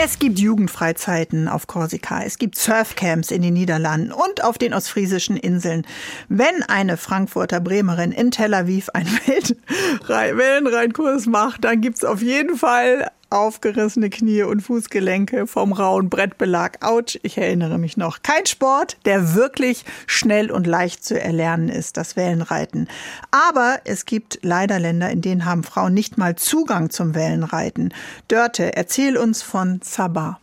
Es gibt Jugendfreizeiten auf Korsika, es gibt Surfcamps in den Niederlanden und auf den ostfriesischen Inseln. Wenn eine Frankfurter Bremerin in Tel Aviv einen Wellenreinkurs macht, dann gibt's auf jeden Fall aufgerissene Knie und Fußgelenke vom rauen Brettbelag. Autsch, ich erinnere mich noch. Kein Sport, der wirklich schnell und leicht zu erlernen ist, das Wellenreiten. Aber es gibt leider Länder, in denen haben Frauen nicht mal Zugang zum Wellenreiten. Dörte, erzähl uns von Sabah.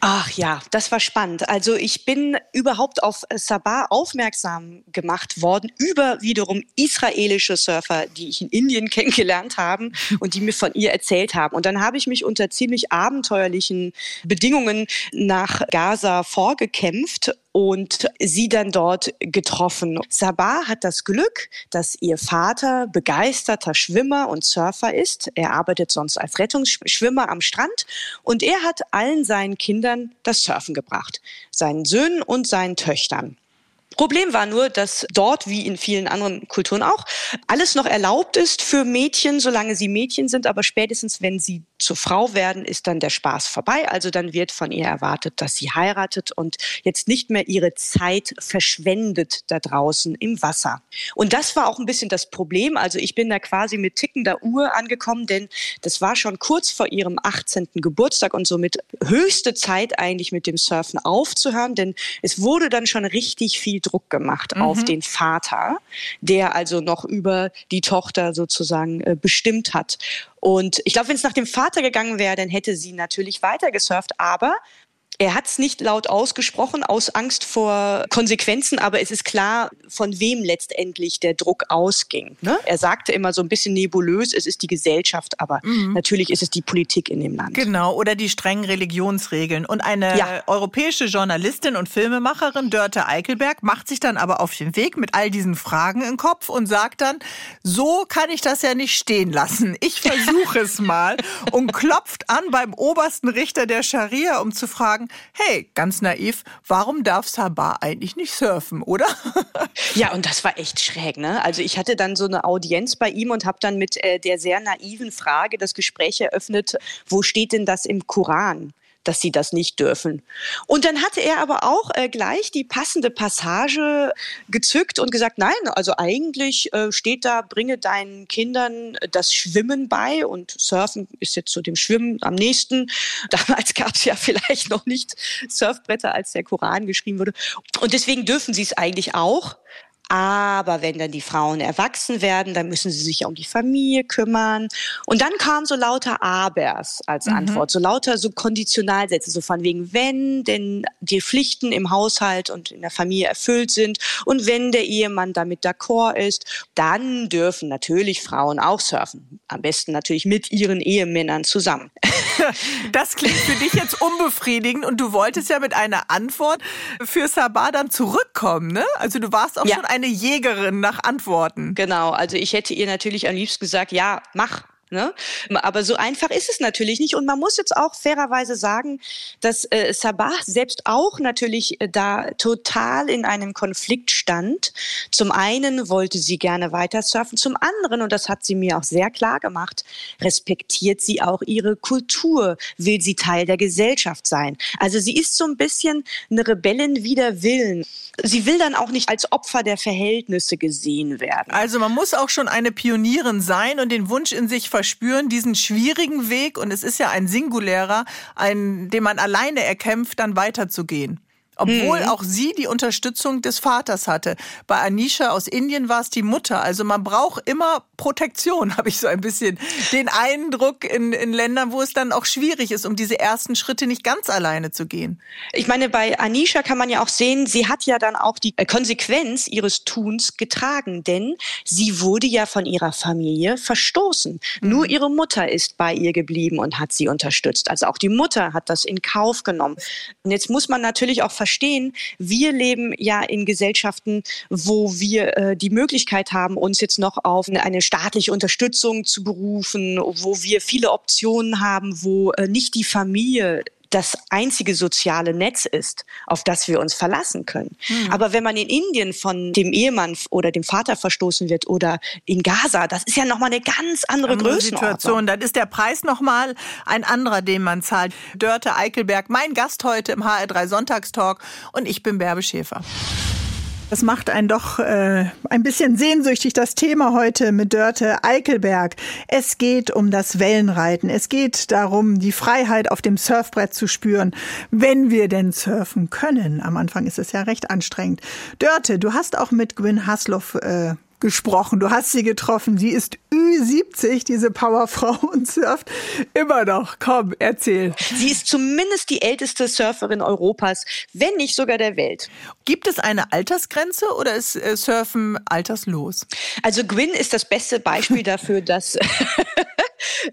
Ach ja, das war spannend. Also ich bin überhaupt auf Sabah aufmerksam gemacht worden über wiederum israelische Surfer, die ich in Indien kennengelernt habe und die mir von ihr erzählt haben. Und dann habe ich mich unter ziemlich abenteuerlichen Bedingungen nach Gaza vorgekämpft und sie dann dort getroffen. Sabah hat das Glück, dass ihr Vater begeisterter Schwimmer und Surfer ist. Er arbeitet sonst als Rettungsschwimmer am Strand und er hat allen seinen Kindern das Surfen gebracht, seinen Söhnen und seinen Töchtern. Problem war nur, dass dort, wie in vielen anderen Kulturen auch, alles noch erlaubt ist für Mädchen, solange sie Mädchen sind, aber spätestens, wenn sie zur Frau werden, ist dann der Spaß vorbei. Also dann wird von ihr erwartet, dass sie heiratet und jetzt nicht mehr ihre Zeit verschwendet da draußen im Wasser. Und das war auch ein bisschen das Problem. Also ich bin da quasi mit tickender Uhr angekommen, denn das war schon kurz vor ihrem 18. Geburtstag und somit höchste Zeit eigentlich mit dem Surfen aufzuhören, denn es wurde dann schon richtig viel Druck gemacht mhm. auf den Vater, der also noch über die Tochter sozusagen äh, bestimmt hat. Und ich glaube, wenn es nach dem Vater gegangen wäre, dann hätte sie natürlich weiter gesurft. Aber er hat es nicht laut ausgesprochen aus Angst vor Konsequenzen, aber es ist klar, von wem letztendlich der Druck ausging. Ne? Er sagte immer so ein bisschen nebulös, es ist die Gesellschaft, aber mhm. natürlich ist es die Politik in dem Land. Genau, oder die strengen Religionsregeln. Und eine ja. europäische Journalistin und Filmemacherin, Dörte Eichelberg, macht sich dann aber auf den Weg mit all diesen Fragen im Kopf und sagt dann, so kann ich das ja nicht stehen lassen. Ich versuche es mal und klopft an beim obersten Richter der Scharia, um zu fragen, hey, ganz naiv, warum darf Sabah eigentlich nicht surfen, oder? ja, und das war echt schräg, ne? Also ich hatte dann so eine Audienz bei ihm und habe dann mit äh, der sehr naiven Frage das Gespräch eröffnet, wo steht denn das im Koran? Dass sie das nicht dürfen. Und dann hatte er aber auch äh, gleich die passende Passage gezückt und gesagt, nein, also eigentlich äh, steht da, bringe deinen Kindern das Schwimmen bei und Surfen ist jetzt zu dem Schwimmen am nächsten. Damals gab es ja vielleicht noch nicht Surfbretter, als der Koran geschrieben wurde. Und deswegen dürfen sie es eigentlich auch. Aber wenn dann die Frauen erwachsen werden, dann müssen sie sich ja um die Familie kümmern. Und dann kamen so lauter Abers als mhm. Antwort, so lauter so Konditionalsätze, so von wegen, wenn denn die Pflichten im Haushalt und in der Familie erfüllt sind und wenn der Ehemann damit d'accord ist, dann dürfen natürlich Frauen auch surfen. Am besten natürlich mit ihren Ehemännern zusammen. Das klingt für dich jetzt unbefriedigend und du wolltest ja mit einer Antwort für Sabah dann zurückkommen, ne? Also du warst auch ja. schon eine Jägerin nach Antworten. Genau, also ich hätte ihr natürlich am liebsten gesagt, ja, mach, Ne? Aber so einfach ist es natürlich nicht. Und man muss jetzt auch fairerweise sagen, dass äh, Sabah selbst auch natürlich äh, da total in einem Konflikt stand. Zum einen wollte sie gerne weiter surfen, zum anderen, und das hat sie mir auch sehr klar gemacht, respektiert sie auch ihre Kultur, will sie Teil der Gesellschaft sein. Also sie ist so ein bisschen eine Rebellin wider Willen. Sie will dann auch nicht als Opfer der Verhältnisse gesehen werden. Also man muss auch schon eine Pionierin sein und den Wunsch in sich verspüren, diesen schwierigen Weg, und es ist ja ein singulärer, ein, den man alleine erkämpft, dann weiterzugehen. Obwohl mhm. auch sie die Unterstützung des Vaters hatte. Bei Anisha aus Indien war es die Mutter. Also man braucht immer Protektion, habe ich so ein bisschen den Eindruck in, in Ländern, wo es dann auch schwierig ist, um diese ersten Schritte nicht ganz alleine zu gehen. Ich meine, bei Anisha kann man ja auch sehen, sie hat ja dann auch die Konsequenz ihres Tuns getragen, denn sie wurde ja von ihrer Familie verstoßen. Mhm. Nur ihre Mutter ist bei ihr geblieben und hat sie unterstützt. Also auch die Mutter hat das in Kauf genommen. Und jetzt muss man natürlich auch verstehen, wir leben ja in Gesellschaften, wo wir äh, die Möglichkeit haben, uns jetzt noch auf eine staatliche Unterstützung zu berufen, wo wir viele Optionen haben, wo äh, nicht die Familie das einzige soziale Netz ist, auf das wir uns verlassen können. Mhm. Aber wenn man in Indien von dem Ehemann oder dem Vater verstoßen wird oder in Gaza, das ist ja nochmal eine ganz andere, andere Größenordnung. Situation. Dann ist der Preis nochmal ein anderer, den man zahlt. Dörte Eichelberg, mein Gast heute im HR3 Sonntagstalk und ich bin Bärbe Schäfer. Das macht einen doch äh, ein bisschen sehnsüchtig, das Thema heute mit Dörte Eichelberg. Es geht um das Wellenreiten. Es geht darum, die Freiheit auf dem Surfbrett zu spüren, wenn wir denn surfen können. Am Anfang ist es ja recht anstrengend. Dörte, du hast auch mit Gwyn Hasloff äh, gesprochen. Du hast sie getroffen. Sie ist Ü70, diese Powerfrau und surft immer noch. Komm, erzähl. Sie ist zumindest die älteste Surferin Europas, wenn nicht sogar der Welt. Gibt es eine Altersgrenze oder ist äh, Surfen alterslos? Also Gwyn ist das beste Beispiel dafür, dass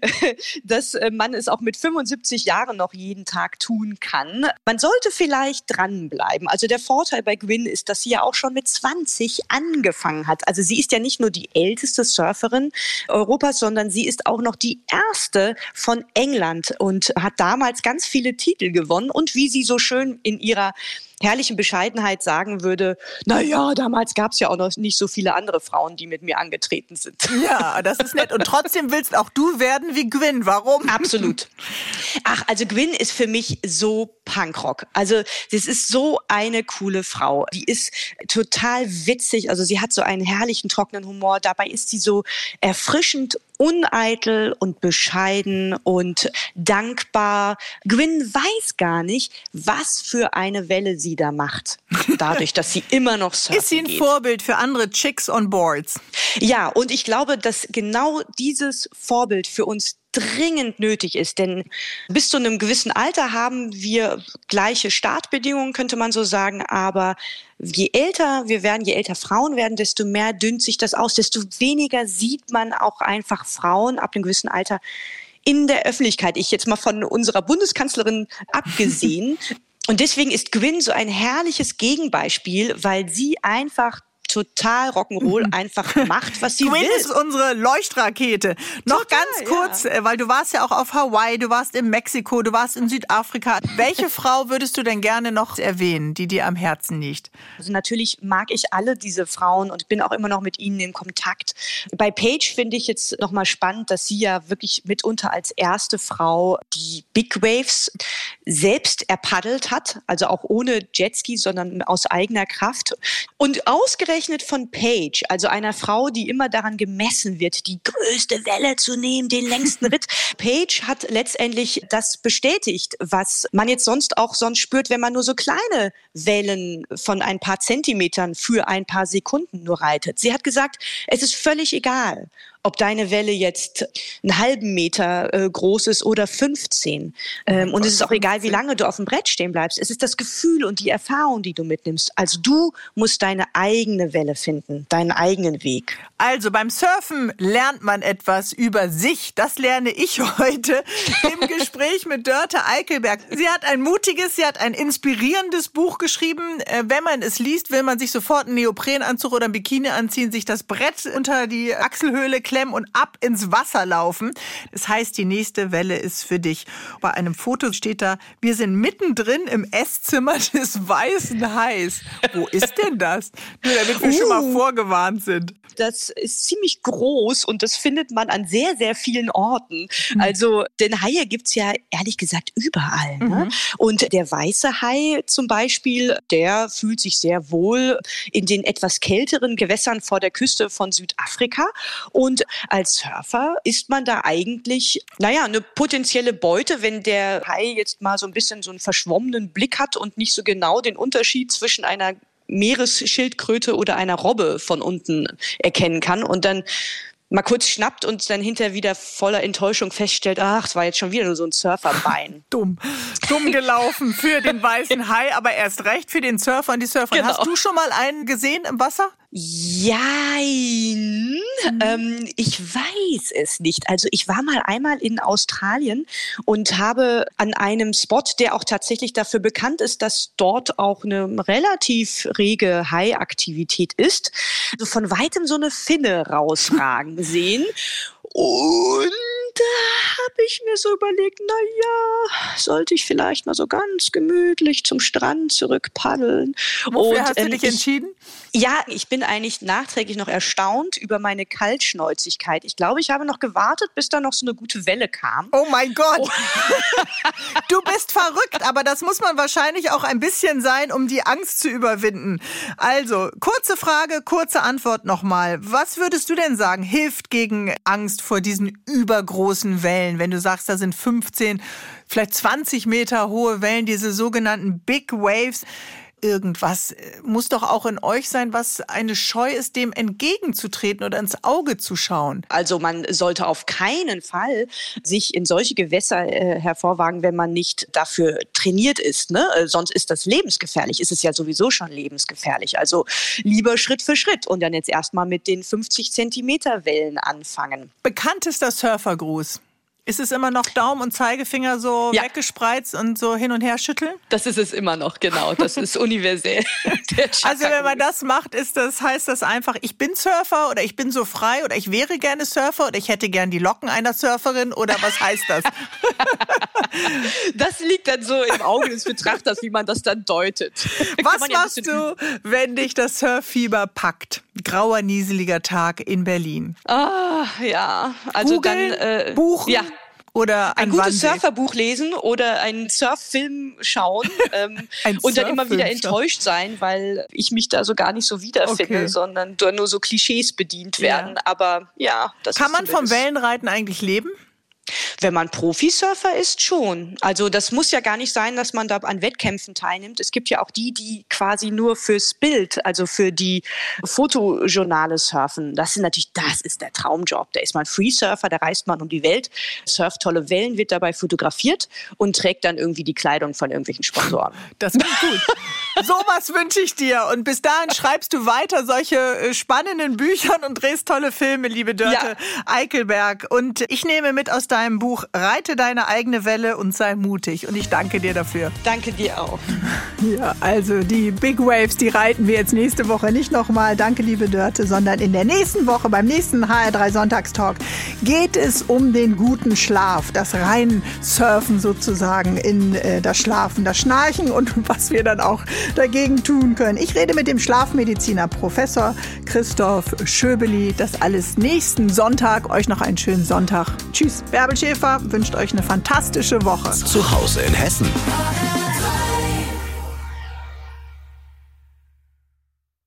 dass äh, man es auch mit 75 Jahren noch jeden Tag tun kann. Man sollte vielleicht dranbleiben. Also der Vorteil bei Gwyn ist, dass sie ja auch schon mit 20 angefangen hat. Also sie ist ja nicht nur die älteste Surferin Europas, sondern sie ist auch noch die erste von England und hat damals ganz viele Titel gewonnen. Und wie sie so schön in ihrer herrlichen Bescheidenheit sagen würde, na ja, damals gab es ja auch noch nicht so viele andere Frauen, die mit mir angetreten sind. Ja, das ist nett. Und trotzdem willst auch du werden wie Gwyn. Warum? Absolut. Ach, also Gwyn ist für mich so Punkrock. Also das ist so eine coole Frau. Die ist total witzig. Also sie hat so einen herrlichen trockenen Humor. Dabei ist sie so erfrischend uneitel und bescheiden und dankbar. Gwyn weiß gar nicht, was für eine Welle sie da macht. Dadurch, dass sie immer noch surfen Ist sie ein geht. Vorbild für andere Chicks on Boards? Ja, und ich glaube, dass genau dieses Vorbild für uns dringend nötig ist. Denn bis zu einem gewissen Alter haben wir gleiche Startbedingungen, könnte man so sagen. Aber je älter wir werden, je älter Frauen werden, desto mehr dünnt sich das aus, desto weniger sieht man auch einfach Frauen ab einem gewissen Alter in der Öffentlichkeit. Ich jetzt mal von unserer Bundeskanzlerin abgesehen. Und deswegen ist Gwyn so ein herrliches Gegenbeispiel, weil sie einfach total Rock'n'Roll einfach macht, was sie Gwyn will. ist unsere Leuchtrakete. Noch Total, ganz kurz, äh, weil du warst ja auch auf Hawaii, du warst in Mexiko, du warst in Südafrika. Welche Frau würdest du denn gerne noch erwähnen, die dir am Herzen liegt? Also natürlich mag ich alle diese Frauen und bin auch immer noch mit ihnen in Kontakt. Bei Paige finde ich jetzt nochmal spannend, dass sie ja wirklich mitunter als erste Frau die Big Waves selbst erpaddelt hat, also auch ohne Jetski, sondern aus eigener Kraft. Und ausgerechnet von Paige, also einer Frau, die immer daran gemessen wird, die größte Welle zu nehmen, den längsten Ritt. Paige hat letztendlich das bestätigt, was man jetzt sonst auch sonst spürt, wenn man nur so kleine Wellen von ein paar Zentimetern für ein paar Sekunden nur reitet. Sie hat gesagt, es ist völlig egal, ob deine Welle jetzt einen halben Meter äh, groß ist oder 15. Ähm, und es ist auch egal, wie lange du auf dem Brett stehen bleibst. Es ist das Gefühl und die Erfahrung, die du mitnimmst. Also du musst deine eigene Welle finden, deinen eigenen Weg. Also beim Surfen lernt man etwas über sich. Das lerne ich heute im Gespräch mit Dörte Eickelberg. Sie hat ein mutiges, sie hat ein inspirierendes Buch geschrieben. Äh, Wenn man es liest, will man sich sofort einen Neoprenanzug oder ein Bikini anziehen, sich das Brett unter die Achselhöhle klemmen und ab ins Wasser laufen. Das heißt, die nächste Welle ist für dich. Bei einem Foto steht da, wir sind mittendrin im Esszimmer des Weißen Hais. Wo ist denn das? Nur damit wir schon mal vorgewarnt sind. Das ist ziemlich groß und das findet man an sehr, sehr vielen Orten. Also, denn Haie gibt's ja ehrlich gesagt überall. Ne? Und der weiße Hai zum Beispiel, der fühlt sich sehr wohl in den etwas kälteren Gewässern vor der Küste von Südafrika. Und als Surfer ist man da eigentlich, naja, eine potenzielle Beute, wenn der Hai jetzt mal so ein bisschen so einen verschwommenen Blick hat und nicht so genau den Unterschied zwischen einer Meeresschildkröte oder einer Robbe von unten erkennen kann und dann mal kurz schnappt und dann hinterher wieder voller Enttäuschung feststellt, ach, es war jetzt schon wieder nur so ein Surferbein. Dumm. Dumm gelaufen für den weißen Hai, aber erst recht für den Surfer und die Surferin. Genau. Hast du schon mal einen gesehen im Wasser? Jein. Ähm, ich weiß es nicht. Also ich war mal einmal in Australien und habe an einem Spot, der auch tatsächlich dafür bekannt ist, dass dort auch eine relativ rege Hai-Aktivität ist, so von weitem so eine Finne rausragen sehen. Und da habe ich mir so überlegt, na ja, sollte ich vielleicht mal so ganz gemütlich zum Strand zurück paddeln. Wofür Und, hast du ähm, dich ich- entschieden? ja, ich bin eigentlich nachträglich noch erstaunt über meine Kaltschnäuzigkeit. Ich glaube, ich habe noch gewartet, bis da noch so eine gute Welle kam. Oh mein Gott. Du bist verrückt, aber das muss man wahrscheinlich auch ein bisschen sein, um die Angst zu überwinden. Also, kurze Frage, kurze Antwort nochmal. Was würdest du denn sagen, hilft gegen Angst vor diesen übergroßen Wellen, wenn du sagst, da sind 15, vielleicht 20 Meter hohe Wellen, diese sogenannten Big Waves? Irgendwas muss doch auch in euch sein, was eine Scheu ist, dem entgegenzutreten oder ins Auge zu schauen. Also man sollte auf keinen Fall sich in solche Gewässer äh, hervorwagen, wenn man nicht dafür trainiert ist. Ne? Äh, sonst ist das lebensgefährlich. Ist es ja sowieso schon lebensgefährlich. Also lieber Schritt für Schritt und dann jetzt erstmal mit den 50 Zentimeter Wellen anfangen. Bekanntester Surfergruß. Ist es immer noch Daumen und Zeigefinger so Ja. weggespreizt und so hin und her schütteln? Das ist es immer noch, genau. Das ist universell. Also wenn man das macht, ist das, heißt das einfach, ich bin Surfer oder ich bin so frei oder ich wäre gerne Surfer oder ich hätte gern die Locken einer Surferin oder was heißt das? Das liegt dann so im Auge des Betrachters, wie man das dann deutet. Was ja machst du, wenn dich das Surffieber packt? Grauer, nieseliger Tag in Berlin. Ah, ja. Also Googeln, dann äh, buchen Ja. Oder Ein gutes? Surferbuch lesen oder einen Surffilm schauen ähm, Ein und dann immer wieder enttäuscht sein, weil ich mich da so gar nicht so wiederfinde, Okay. sondern nur so Klischees bedient Ja. werden. Aber ja, das Kann man vom Wellenreiten eigentlich leben? Wenn man Profisurfer ist, schon. Also das muss ja gar nicht sein, dass man da an Wettkämpfen teilnimmt. Es gibt ja auch die, die quasi nur fürs Bild, also für die Fotojournale surfen. Das ist natürlich, das ist der Traumjob. Da ist man Freesurfer, da reist man um die Welt, surft tolle Wellen, wird dabei fotografiert und trägt dann irgendwie die Kleidung von irgendwelchen Sponsoren. Das klingt gut. Sowas wünsche ich dir. Und bis dahin schreibst du weiter solche äh, spannenden Büchern und drehst tolle Filme, liebe Dörte Ja. Eickelberg. Und ich nehme mit aus deinem Buch Reite deine eigene Welle und sei mutig. Und ich danke dir dafür. Danke dir auch. Ja, also die Big Waves, die reiten wir jetzt nächste Woche nicht nochmal. Danke, liebe Dörte, sondern in der nächsten Woche, beim nächsten HR3 Sonntagstalk, geht es um den guten Schlaf, das Reinsurfen sozusagen in äh, das Schlafen, das Schnarchen und was wir dann auch dagegen tun können. Ich rede mit dem Schlafmediziner Professor Christoph Schöbeli. Das alles nächsten Sonntag. Euch noch einen schönen Sonntag. Tschüss. Bärbel Schäfer wünscht euch eine fantastische Woche. Zu Hause in Hessen.